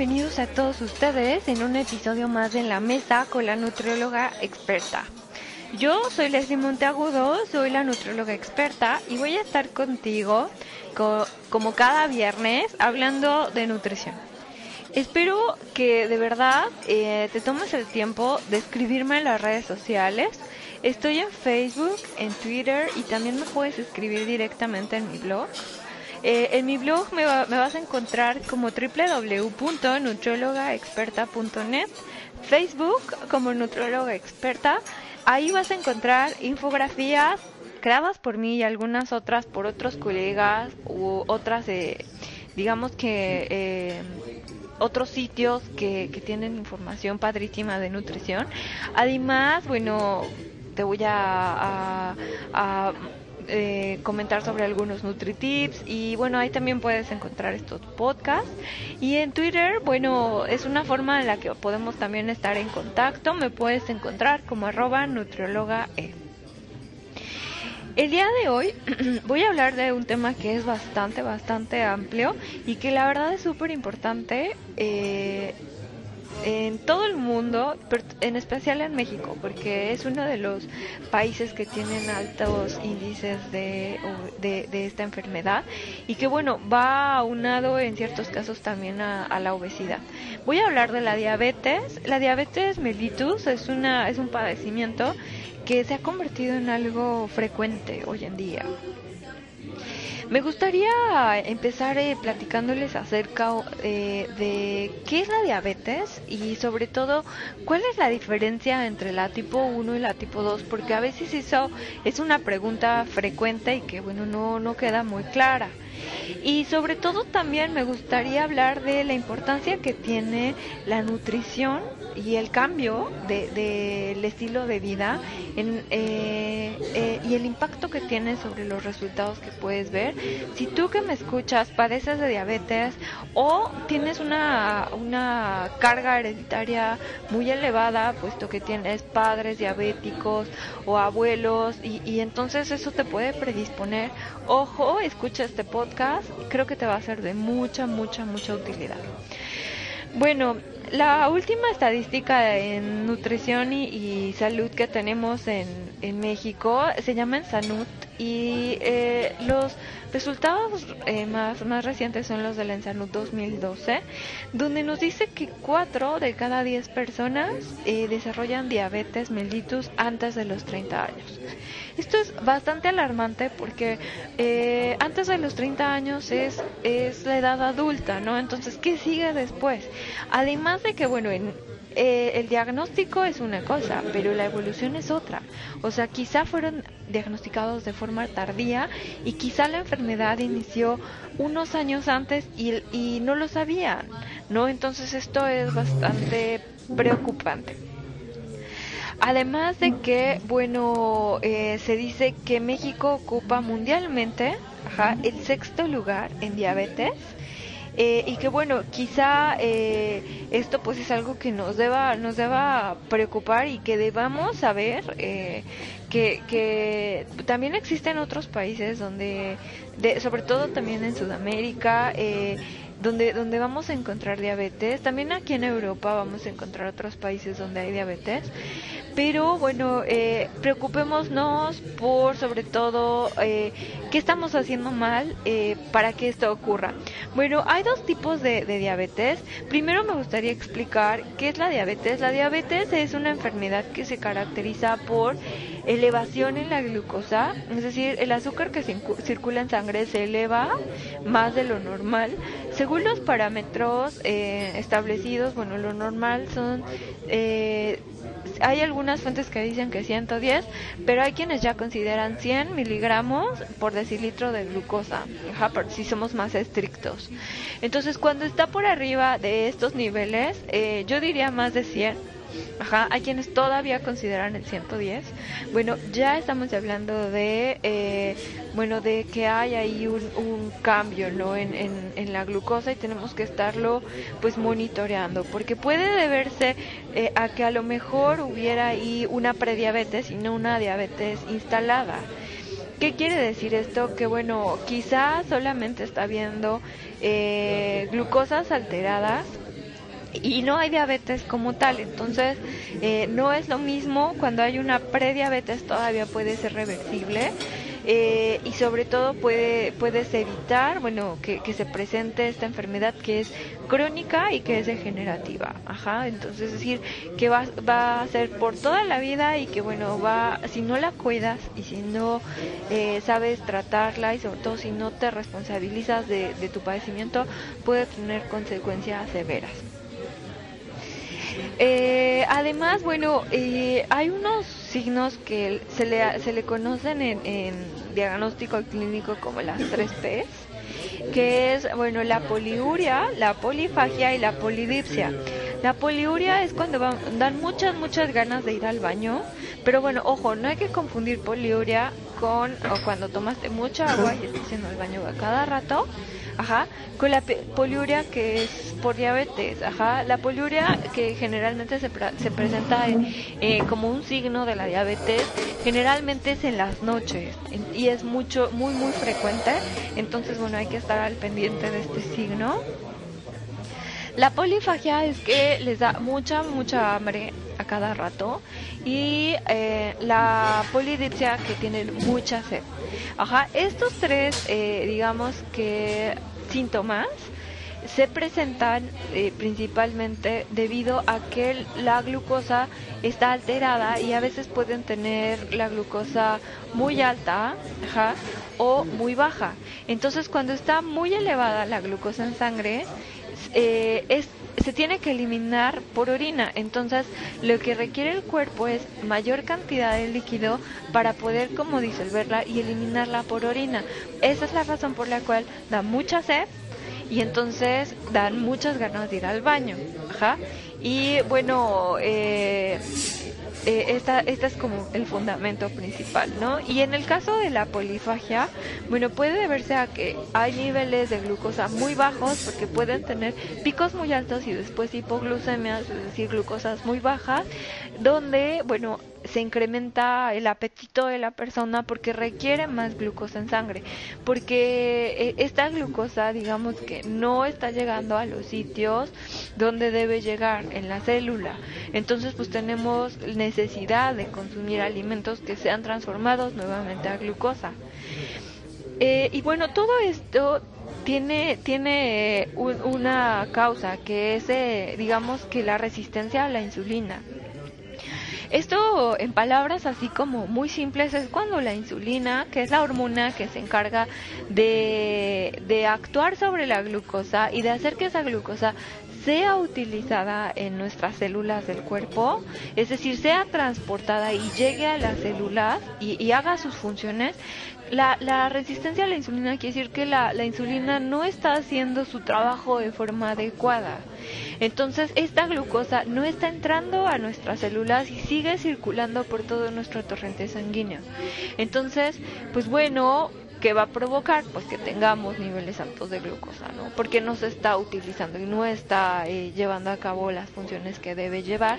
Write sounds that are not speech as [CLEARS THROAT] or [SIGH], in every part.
Bienvenidos a todos ustedes en un episodio más de la Mesa con la nutrióloga experta. Yo soy Leslie Monteagudo, soy la nutrióloga experta y voy a estar contigo como cada viernes hablando de nutrición. Espero que de verdad eh, te tomes el tiempo de escribirme en las redes sociales. Estoy en Facebook, en Twitter y también me puedes escribir directamente en mi blog. Eh, en mi blog me, vas a encontrar como www.nutriologaexperta.net, Facebook como Nutrióloga Experta. Ahí vas a encontrar infografías creadas por mí y algunas otras por otros colegas u otras, eh, digamos que eh, otros sitios que, que tienen información padrísima de nutrición. Además, bueno, te voy a, a eh, comentar sobre algunos NutriTips y bueno, ahí también puedes encontrar estos podcasts. Y en Twitter, bueno, es una forma en la que podemos también estar en contacto. Me puedes encontrar como arroba e. El día de hoy [CLEARS THROAT] voy a hablar de un tema que es bastante, bastante amplio y que la verdad es súper importante. Eh, en todo el mundo, pero en especial en México, porque es uno de los países que tienen altos índices de, de, esta enfermedad y que bueno, va aunado en ciertos casos también a, a, la obesidad. Voy a hablar de la diabetes. La diabetes mellitus es, una, es un padecimiento que se ha convertido en algo frecuente hoy en día. Me gustaría empezar eh, platicándoles acerca eh, de qué es la diabetes y sobre todo cuál es la diferencia entre la tipo 1 y la tipo 2, porque a veces eso es una pregunta frecuente y que bueno, no, no queda muy clara. Y sobre todo también me gustaría hablar de la importancia que tiene la nutrición y el cambio del de, estilo de vida en, eh, eh, y el impacto que tiene sobre los resultados que puedes ver. Si tú que me escuchas padeces de diabetes o tienes una, una carga hereditaria muy elevada, puesto que tienes padres diabéticos o abuelos y, y entonces eso te puede predisponer, ojo, escucha este podcast, creo que te va a ser de mucha, mucha, mucha utilidad. Bueno, la última estadística en nutrición y, salud que tenemos en, en, México se llama Ensanut y eh, los resultados eh, más, más recientes son los del Ensanut 2012, donde nos dice que 4 de cada 10 personas eh, desarrollan diabetes mellitus antes de los 30 años. Esto es bastante alarmante porque eh, antes de los 30 años es, es la edad adulta, ¿no? Entonces, ¿qué sigue después? Además de que, bueno, en, eh, el diagnóstico es una cosa, pero la evolución es otra. O sea, quizá fueron diagnosticados de forma tardía y quizá la enfermedad inició unos años antes y, y no lo sabían, ¿no? Entonces esto es bastante preocupante. Además de que, bueno, eh, se dice que México ocupa mundialmente el sexto lugar en diabetes. Eh, y que bueno, quizá eh, esto pues es algo que nos deba, nos deba preocupar y que debamos saber que, que también existen otros países donde, de, sobre todo también en Sudamérica, donde, donde vamos a encontrar diabetes. También aquí en Europa vamos a encontrar otros países donde hay diabetes. Pero bueno, eh, preocupémonos por sobre todo eh, qué estamos haciendo mal eh, para que esto ocurra. Bueno, hay dos tipos de, de, diabetes. Primero me gustaría explicar qué es la diabetes. La diabetes es una enfermedad que se caracteriza por elevación en la glucosa, es decir, el azúcar que circula en sangre se eleva más de lo normal. Según los parámetros eh, establecidos, bueno, lo normal son eh, hay algunas fuentes que dicen que 110, pero hay quienes ya consideran 100 miligramos por decilitro de glucosa, si somos más estrictos. Entonces, cuando está por arriba de estos niveles, eh, yo diría más de 100 Ajá, hay quienes todavía consideran el 110. Bueno, ya estamos hablando de, eh, bueno, de que hay ahí un, cambio, ¿no? En, en, la glucosa y tenemos que estarlo, pues, monitoreando, porque puede deberse eh, a que a lo mejor hubiera ahí una prediabetes y no una diabetes instalada. ¿Qué quiere decir esto? Que bueno, quizás solamente está viendo eh, glucosas alteradas y no hay diabetes como tal. Entonces, eh, no es lo mismo cuando hay una prediabetes, todavía puede ser reversible. Eh, y sobre todo puede, puedes evitar bueno que, se presente esta enfermedad que es crónica y que es degenerativa ajá entonces es decir que va, va a ser por toda la vida y que bueno va si no la cuidas y si no eh, sabes tratarla y sobre todo si no te responsabilizas de, de tu padecimiento puede tener consecuencias severas eh, además, bueno, eh, hay unos signos que se le, se le conocen en, en diagnóstico clínico como las tres P's que es, bueno, la poliuria, la polifagia y la polidipsia. La poliuria es cuando dan muchas, muchas ganas de ir al baño, pero bueno, ojo, no hay que confundir poliuria con o cuando tomaste mucha agua y estás haciendo el baño a cada rato, ajá, con la poliuria que es por diabetes, ajá, la poliuria que generalmente se, se presenta eh, como un signo de la diabetes, generalmente es en las noches y es mucho, muy, muy frecuente, entonces bueno, hay que estar al pendiente de este signo. La polifagia es que les da mucha, mucha hambre a cada rato y eh, la polidipsia que tienen mucha sed. Ajá, estos tres, eh, digamos que síntomas se presentan eh, principalmente debido a que la glucosa está alterada y a veces pueden tener la glucosa muy alta o muy baja. Entonces cuando está muy elevada la glucosa en sangre, eh, es, se tiene que eliminar por orina. Entonces, lo que requiere el cuerpo es mayor cantidad de líquido para poder como disolverla y eliminarla por orina. Esa es la razón por la cual da mucha sed y entonces dan muchas ganas de ir al baño. Ajá. Y bueno, eh, eh, esta, esta es como el fundamento principal, ¿no? Y en el caso de la polifagia, bueno, puede deberse a que hay niveles de glucosa muy bajos porque pueden tener picos muy altos y después hipoglucemias, es decir, glucosas muy bajas, donde, bueno, se incrementa el apetito de la persona porque requiere más glucosa en sangre, porque eh, esta glucosa, digamos que no está llegando a los sitios donde debe llegar en la célula. Entonces, pues tenemos necesidad de consumir alimentos que sean transformados nuevamente a glucosa. Eh, y bueno, todo esto tiene, tiene una causa que es, eh, digamos, que la resistencia a la insulina. Esto en palabras así como muy simples es cuando la insulina, que es la hormona que se encarga de, actuar sobre la glucosa y de hacer que esa glucosa sea utilizada en nuestras células del cuerpo, es decir, sea transportada y llegue a las células y, y haga sus funciones, la, la, resistencia a la insulina quiere decir que la, insulina no está haciendo su trabajo de forma adecuada. Entonces, esta glucosa no está entrando a nuestras células y sigue circulando por todo nuestro torrente sanguíneo. Entonces, pues bueno, que va a provocar pues que tengamos niveles altos de glucosa, ¿no? Porque no se está utilizando y no está eh, llevando a cabo las funciones que debe llevar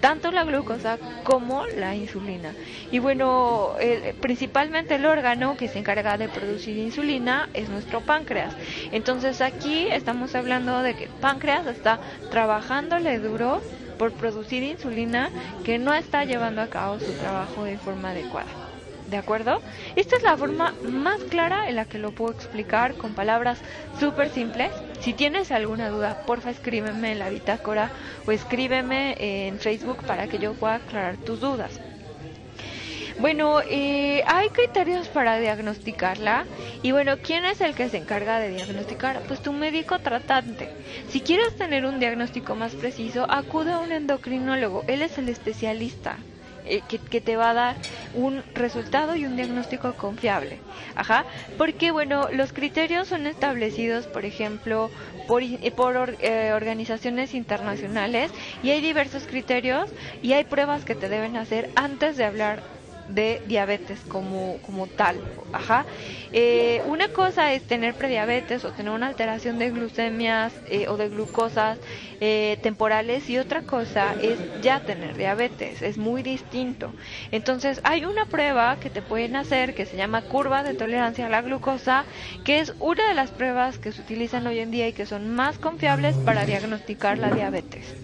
tanto la glucosa como la insulina. Y bueno, principalmente el órgano que se encarga de producir insulina es nuestro páncreas. Entonces aquí estamos hablando de que el páncreas está trabajándole duro por producir insulina que no está llevando a cabo su trabajo de forma adecuada. ¿De acuerdo? Esta es la forma más clara en la que lo puedo explicar con palabras súper simples. Si tienes alguna duda, porfa escríbeme en la bitácora o escríbeme en Facebook para que yo pueda aclarar tus dudas. Bueno, eh, hay criterios para diagnosticarla y bueno, ¿quién es el que se encarga de diagnosticar? Pues tu médico tratante. Si quieres tener un diagnóstico más preciso, acude a un endocrinólogo, él es el especialista. Eh, que, te va a dar un resultado y un diagnóstico confiable. Ajá, porque bueno, los criterios son establecidos, por ejemplo, por, eh, por eh, organizaciones internacionales y hay diversos criterios y hay pruebas que te deben hacer antes de hablar de diabetes como, como tal. Ajá. Eh, una cosa es tener prediabetes o tener una alteración de glucemias eh, o de glucosas eh, temporales y otra cosa es ya tener diabetes. Es muy distinto. Entonces hay una prueba que te pueden hacer que se llama curva de tolerancia a la glucosa, que es una de las pruebas que se utilizan hoy en día y que son más confiables para diagnosticar la diabetes.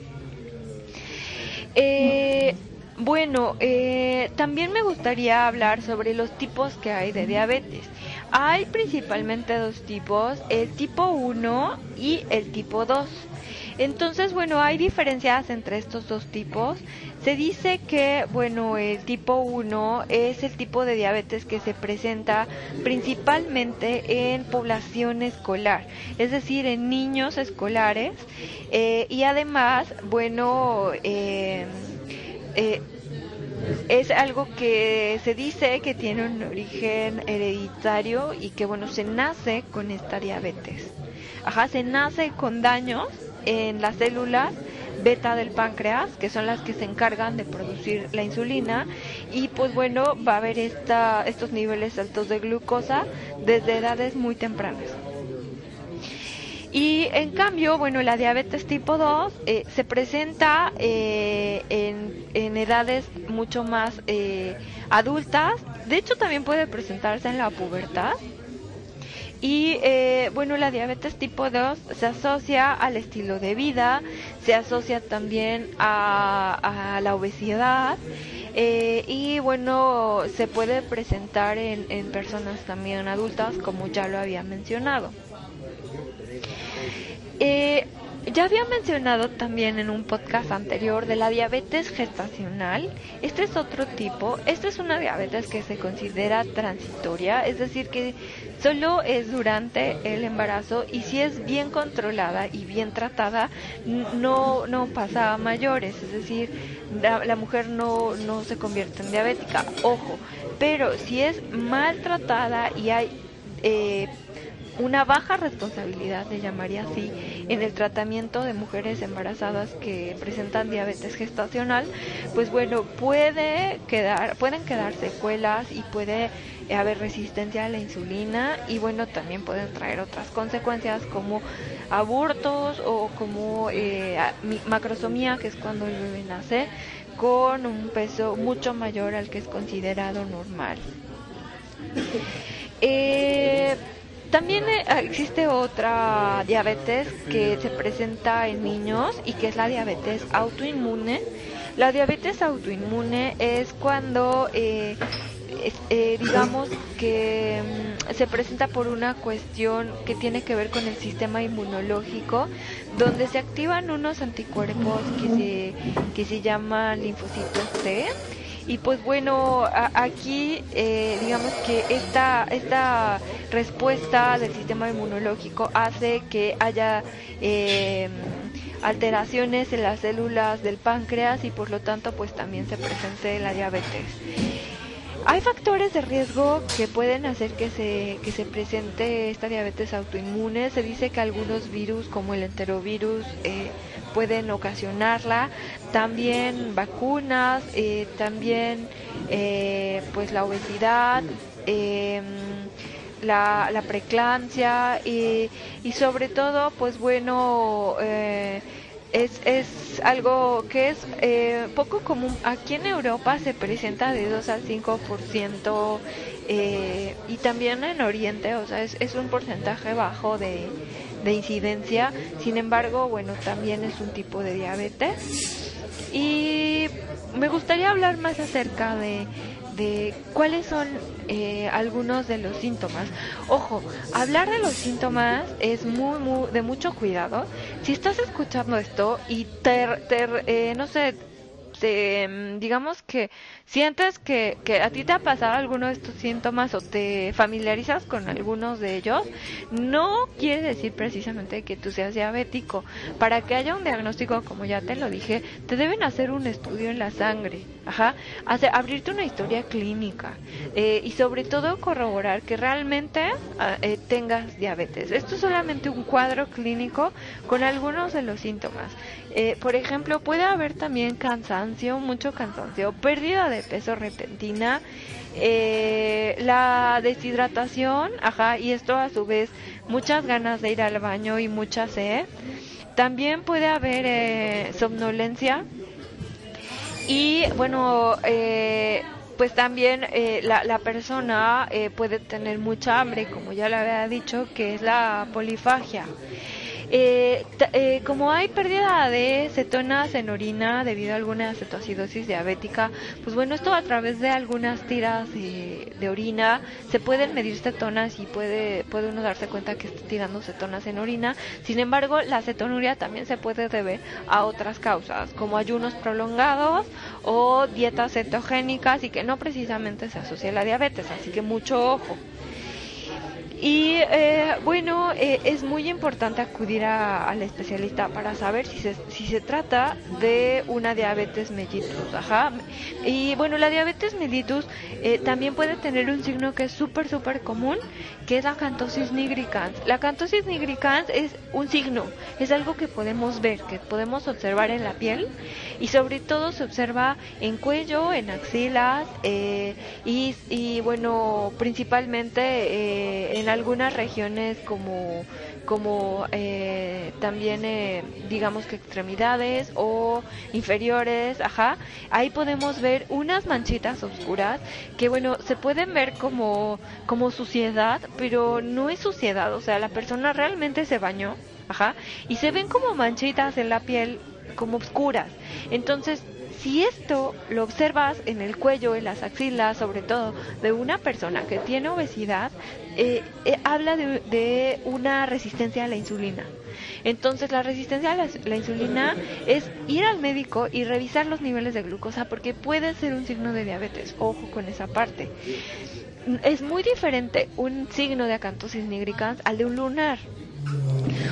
Eh, bueno, eh, también me gustaría hablar sobre los tipos que hay de diabetes. Hay principalmente dos tipos, el tipo 1 y el tipo 2. Entonces, bueno, hay diferencias entre estos dos tipos. Se dice que, bueno, el tipo 1 es el tipo de diabetes que se presenta principalmente en población escolar, es decir, en niños escolares. Eh, y además, bueno, eh, eh, es algo que se dice que tiene un origen hereditario y que bueno se nace con esta diabetes. Ajá, se nace con daños en las células beta del páncreas, que son las que se encargan de producir la insulina, y pues bueno, va a haber esta, estos niveles altos de glucosa desde edades muy tempranas. Y en cambio, bueno, la diabetes tipo 2 eh, se presenta eh, en, edades mucho más eh, adultas. De hecho, también puede presentarse en la pubertad. Y bueno, la diabetes tipo 2 se asocia al estilo de vida, se asocia también a, la obesidad. y bueno, se puede presentar en, en personas también adultas, como ya lo había mencionado. Eh, ya había mencionado también en un podcast anterior de la diabetes gestacional. Este es otro tipo. Esta es una diabetes que se considera transitoria, es decir, que solo es durante el embarazo y si es bien controlada y bien tratada, no, no pasa a mayores, es decir, la, mujer no, no se convierte en diabética. Ojo, pero si es maltratada y hay eh, una baja responsabilidad, le llamaría así, en el tratamiento de mujeres embarazadas que presentan diabetes gestacional, pues bueno, puede quedar, pueden quedar secuelas y puede haber resistencia a la insulina y bueno, también pueden traer otras consecuencias como abortos o como eh, macrosomía, que es cuando el bebé nace, con un peso mucho mayor al que es considerado normal. [LAUGHS] Eh, también eh, existe otra diabetes que se presenta en niños y que es la diabetes autoinmune. La diabetes autoinmune es cuando, eh, eh, digamos, que mm, se presenta por una cuestión que tiene que ver con el sistema inmunológico, donde se activan unos anticuerpos que se, que se llaman linfocitos T y pues bueno, aquí eh, digamos que esta, esta respuesta del sistema inmunológico hace que haya eh, alteraciones en las células del páncreas y por lo tanto pues también se presente la diabetes. Hay factores de riesgo que pueden hacer que se, que se presente esta diabetes autoinmune. Se dice que algunos virus como el enterovirus eh, pueden ocasionarla, también vacunas, eh, también eh, pues la obesidad, em, la, la preclancia y, y, sobre todo pues bueno eh, es, es algo que es poco común. Aquí en Europa se presenta de 2 al 5% eh, y también en Oriente, o sea, es, es un porcentaje bajo de, de incidencia. Sin embargo, bueno, también es un tipo de diabetes. Y me gustaría hablar más acerca de, de cuáles son eh, algunos de los síntomas. Ojo, hablar de los síntomas es muy, muy de mucho cuidado. Si estás escuchando esto y te, te eh, no sé, te, digamos que sientes que, que a ti te ha pasado alguno de estos síntomas o te familiarizas con algunos de ellos, no quiere decir precisamente que tú seas diabético. Para que haya un diagnóstico, como ya te lo dije, te deben hacer un estudio en la sangre, ajá, hacer, abrirte una historia clínica eh, y sobre todo corroborar que realmente ah, eh, tengas diabetes. Esto es solamente un cuadro clínico con algunos de los síntomas. Eh, por ejemplo, puede haber también cansancio mucho cansancio, pérdida de peso repentina, eh, la deshidratación, ajá, y esto a su vez muchas ganas de ir al baño y mucha sed. También puede haber eh, somnolencia y bueno, eh, pues también eh, la, la, persona eh, puede tener mucha hambre, como ya le había dicho, que es la polifagia. Eh, eh, como hay pérdida de cetonas en orina debido a alguna cetoacidosis diabética, pues bueno, esto a través de algunas tiras de orina se pueden medir cetonas y puede, puede uno darse cuenta que está tirando cetonas en orina. Sin embargo, la cetonuria también se puede deber a otras causas, como ayunos prolongados o dietas cetogénicas y que no precisamente se asocia a la diabetes, así que mucho ojo. Y eh, bueno, eh, es muy importante acudir al especialista para saber si se, si se trata de una diabetes mellitus. Ajá. Y bueno, la diabetes mellitus eh, también puede tener un signo que es súper, súper común, que es la cantosis nigricans. La cantosis nigricans es un signo, es algo que podemos ver, que podemos observar en la piel y sobre todo se observa en cuello, en axilas y, y bueno, principalmente en algunas regiones como, como eh, también eh, digamos que extremidades o inferiores, ajá, ahí podemos ver unas manchitas oscuras que bueno, se pueden ver como, como suciedad, pero no es suciedad, o sea, la persona realmente se bañó, ajá, y se ven como manchitas en la piel como oscuras. Entonces, si esto lo observas en el cuello, en las axilas, sobre todo de una persona que tiene obesidad, eh, eh, habla de, una resistencia a la insulina. Entonces la resistencia a la, insulina es ir al médico y revisar los niveles de glucosa porque puede ser un signo de diabetes. Ojo con esa parte. Es muy diferente un signo de acantosis nigricans al de un lunar.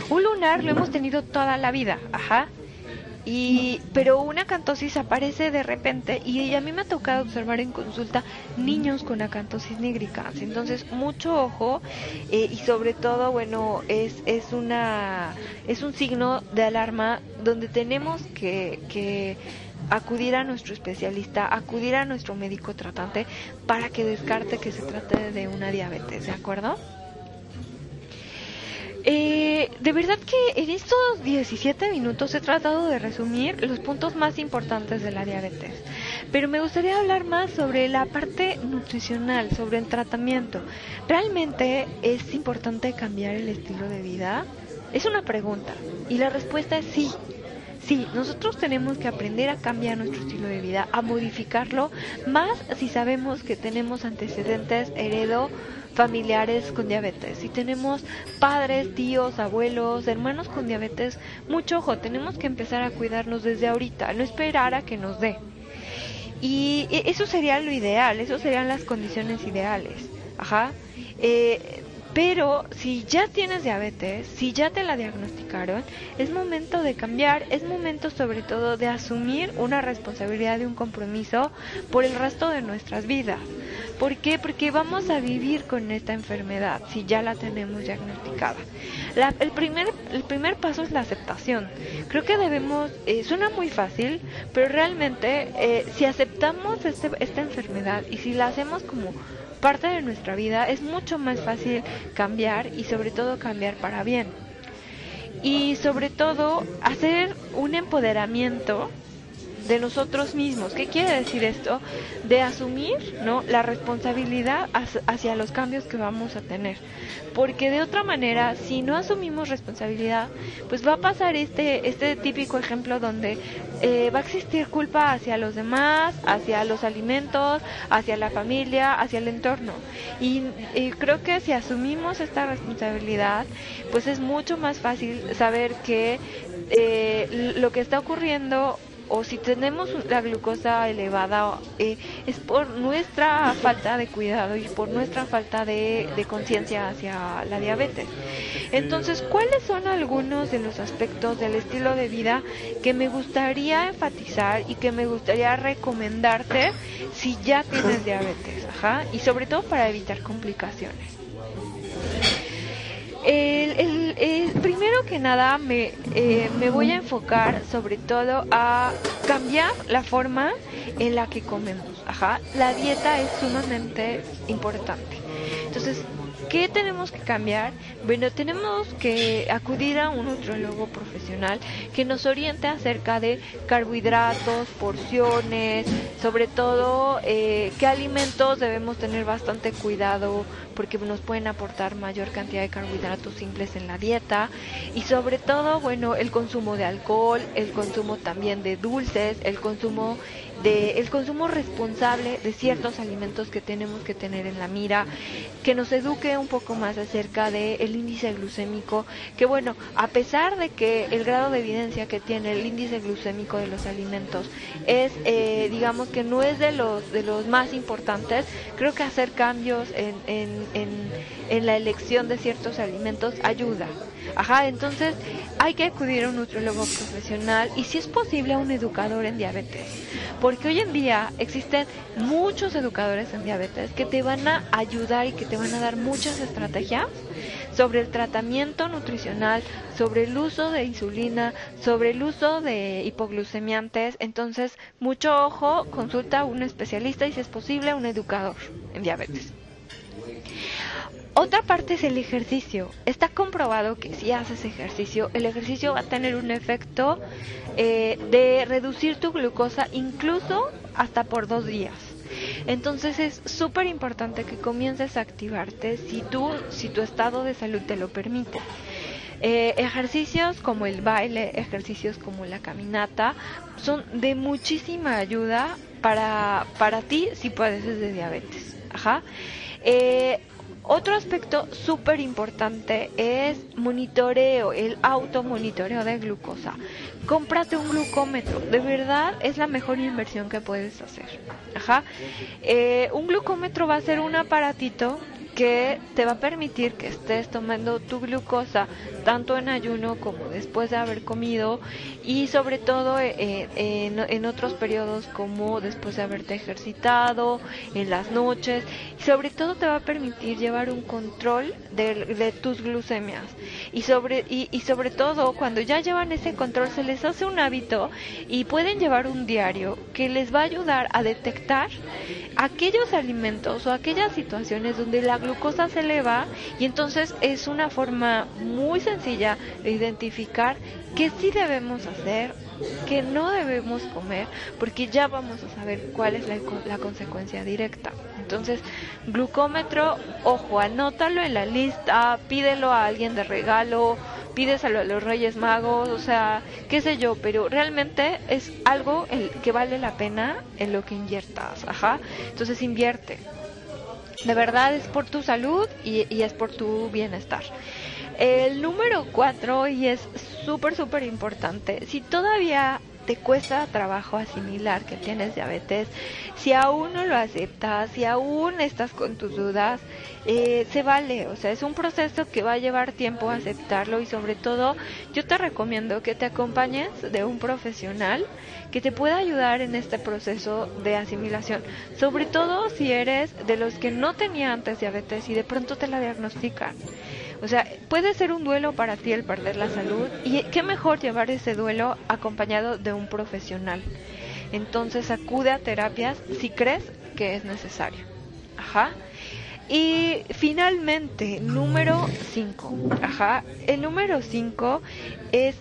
Un lunar lo hemos tenido toda la vida, ajá. Y, pero una acantosis aparece de repente y a mí me ha tocado observar en consulta niños con acantosis nigricans. Entonces, mucho ojo eh, y sobre todo, bueno, es, es, una, es un signo de alarma donde tenemos que, que acudir a nuestro especialista, acudir a nuestro médico tratante para que descarte que se trate de una diabetes, ¿de acuerdo? Eh, de verdad que en estos 17 minutos he tratado de resumir los puntos más importantes de la diabetes, pero me gustaría hablar más sobre la parte nutricional, sobre el tratamiento. ¿Realmente es importante cambiar el estilo de vida? Es una pregunta y la respuesta es sí. Sí, nosotros tenemos que aprender a cambiar nuestro estilo de vida, a modificarlo, más si sabemos que tenemos antecedentes heredo familiares con diabetes. Si tenemos padres, tíos, abuelos, hermanos con diabetes, mucho ojo, tenemos que empezar a cuidarnos desde ahorita, no esperar a que nos dé. Y eso sería lo ideal, eso serían las condiciones ideales. Ajá. Eh, pero si ya tienes diabetes, si ya te la diagnosticaron, es momento de cambiar, es momento sobre todo de asumir una responsabilidad y un compromiso por el resto de nuestras vidas. ¿Por qué? Porque vamos a vivir con esta enfermedad si ya la tenemos diagnosticada. el, primer, el primer paso es la aceptación. Creo que debemos, eh, suena muy fácil, pero realmente eh, si aceptamos este, esta enfermedad y si la hacemos como parte de nuestra vida, es mucho más fácil cambiar y sobre todo cambiar para bien. Y sobre todo hacer un empoderamiento de nosotros mismos. ¿Qué quiere decir esto? De asumir ¿no? la responsabilidad hacia los cambios que vamos a tener. Porque de otra manera, si no asumimos responsabilidad, pues va a pasar este, este típico ejemplo donde eh, va a existir culpa hacia los demás, hacia los alimentos, hacia la familia, hacia el entorno. Y, creo que si asumimos esta responsabilidad, pues es mucho más fácil saber que eh, lo que está ocurriendo o si tenemos la glucosa elevada eh, es por nuestra falta de cuidado y por nuestra falta de, conciencia hacia la diabetes. Entonces, ¿cuáles son algunos de los aspectos del estilo de vida que me gustaría enfatizar y que me gustaría recomendarte si ya tienes diabetes? Ajá, y sobre todo para evitar complicaciones. El, primero que nada me, eh, me voy a enfocar sobre todo a cambiar la forma en la que comemos. Ajá, la dieta es sumamente importante. Entonces, ¿Qué tenemos que cambiar? Bueno, tenemos que acudir a un nutriólogo profesional que nos oriente acerca de carbohidratos, porciones, sobre todo eh, qué alimentos debemos tener bastante cuidado porque nos pueden aportar mayor cantidad de carbohidratos simples en la dieta y sobre todo, bueno, el consumo de alcohol, el consumo también de dulces, el consumo de el consumo responsable de ciertos alimentos que tenemos que tener en la mira, que nos eduque un poco más acerca del el índice glucémico, que bueno, a pesar de que el grado de evidencia que tiene el índice glucémico de los alimentos es, eh, digamos que no es de los de los más importantes, creo que hacer cambios en, en, en la elección de ciertos alimentos ayuda. Ajá, entonces hay que acudir a un nutriólogo profesional y si es posible a un educador en diabetes. Porque hoy en día existen muchos educadores en diabetes que te van a ayudar y que te van a dar muchas estrategias sobre el tratamiento nutricional, sobre el uso de insulina, sobre el uso de hipoglucemiantes. Entonces, mucho ojo, consulta a un especialista y si es posible a un educador en diabetes. Otra parte es el ejercicio. Está comprobado que si haces ejercicio, el ejercicio va a tener un efecto eh, de reducir tu glucosa incluso hasta por dos días. Entonces es súper importante que comiences a activarte si, tú, si tu estado de salud te lo permite. Eh, ejercicios como el baile, ejercicios como la caminata, son de muchísima ayuda para, para ti si padeces de diabetes. Ajá. Eh, otro aspecto súper importante es monitoreo, el automonitoreo de glucosa. Cómprate un glucómetro, de verdad es la mejor inversión que puedes hacer. Ajá. Eh, un glucómetro va a ser un aparatito que te va a permitir que estés tomando tu glucosa tanto en ayuno como después de haber comido y sobre todo eh, en, otros periodos como después de haberte ejercitado, en las noches. Y sobre todo te va a permitir llevar un control de, tus glucemias. Y sobre, y, y sobre todo cuando ya llevan ese control se les hace un hábito y pueden llevar un diario que les va a ayudar a detectar aquellos alimentos o aquellas situaciones donde la glucosa se eleva y entonces es una forma muy sencilla de identificar qué sí debemos hacer, qué no debemos comer, porque ya vamos a saber cuál es la, la consecuencia directa. Entonces, glucómetro, ojo, anótalo en la lista, pídelo a alguien de regalo, pídeselo a los Reyes Magos, o sea, qué sé yo, pero realmente es algo el que vale la pena en lo que inviertas, ajá. Entonces invierte. De verdad es por tu salud y, y es por tu bienestar. El número cuatro, y es súper, súper importante, si todavía te cuesta trabajo asimilar que tienes diabetes, si aún no lo aceptas, si aún estás con tus dudas, eh, se vale, o sea, es un proceso que va a llevar tiempo aceptarlo y sobre todo yo te recomiendo que te acompañes de un profesional que te pueda ayudar en este proceso de asimilación, sobre todo si eres de los que no tenía antes diabetes y de pronto te la diagnostican. O sea, puede ser un duelo para ti el perder la salud y qué mejor llevar ese duelo acompañado de un profesional. Entonces acude a terapias si crees que es necesario. Ajá. Y finalmente, número 5. Ajá. El número 5 es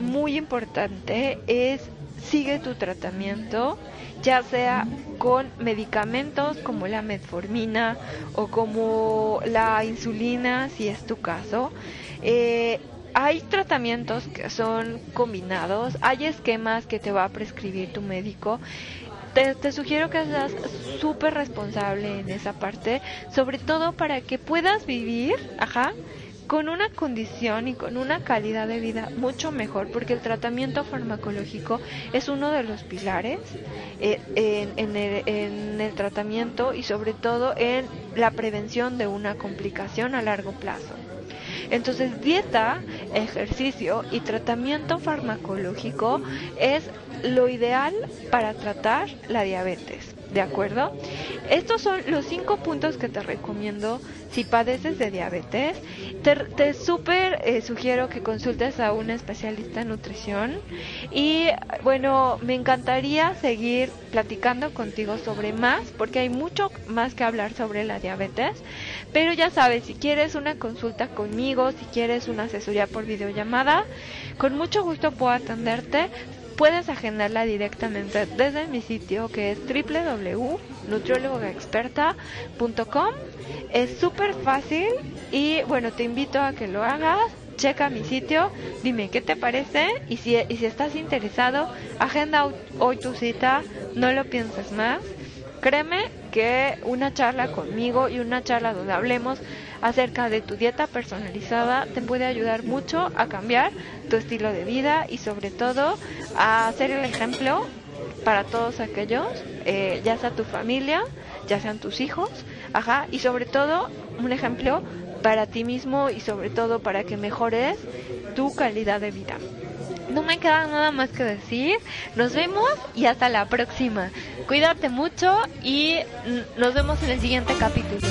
muy importante, es sigue tu tratamiento, ya sea con medicamentos como la metformina o como la insulina, si es tu caso. Eh, hay tratamientos que son combinados, hay esquemas que te va a prescribir tu médico te, sugiero que seas súper responsable en esa parte, sobre todo para que puedas vivir, ajá, con una condición y con una calidad de vida mucho mejor, porque el tratamiento farmacológico es uno de los pilares eh, en, el, en, el, tratamiento y sobre todo en la prevención de una complicación a largo plazo. Entonces, dieta, ejercicio y tratamiento farmacológico es lo ideal para tratar la diabetes. ¿De acuerdo? Estos son los cinco puntos que te recomiendo si padeces de diabetes. Te, súper eh, sugiero que consultes a un especialista en nutrición. Y bueno, me encantaría seguir platicando contigo sobre más, porque hay mucho más que hablar sobre la diabetes. Pero ya sabes, si quieres una consulta conmigo, si quieres una asesoría por videollamada, con mucho gusto puedo atenderte puedes agendarla directamente desde mi sitio que es www.nutriólogaexperta.com. Es súper fácil y bueno, te invito a que lo hagas. Checa mi sitio, dime qué te parece y si, y si estás interesado, agenda hoy tu cita, no lo pienses más. Créeme que una charla conmigo y una charla donde hablemos acerca de tu dieta personalizada te puede ayudar mucho a cambiar tu estilo de vida y sobre todo a ser el ejemplo para todos aquellos, eh, ya sea tu familia, ya sean tus hijos, ajá, y sobre todo un ejemplo para ti mismo y sobre todo para que mejores tu calidad de vida. No me queda nada más que decir. Nos vemos y hasta la próxima. Cuídate mucho y nos vemos en el siguiente capítulo.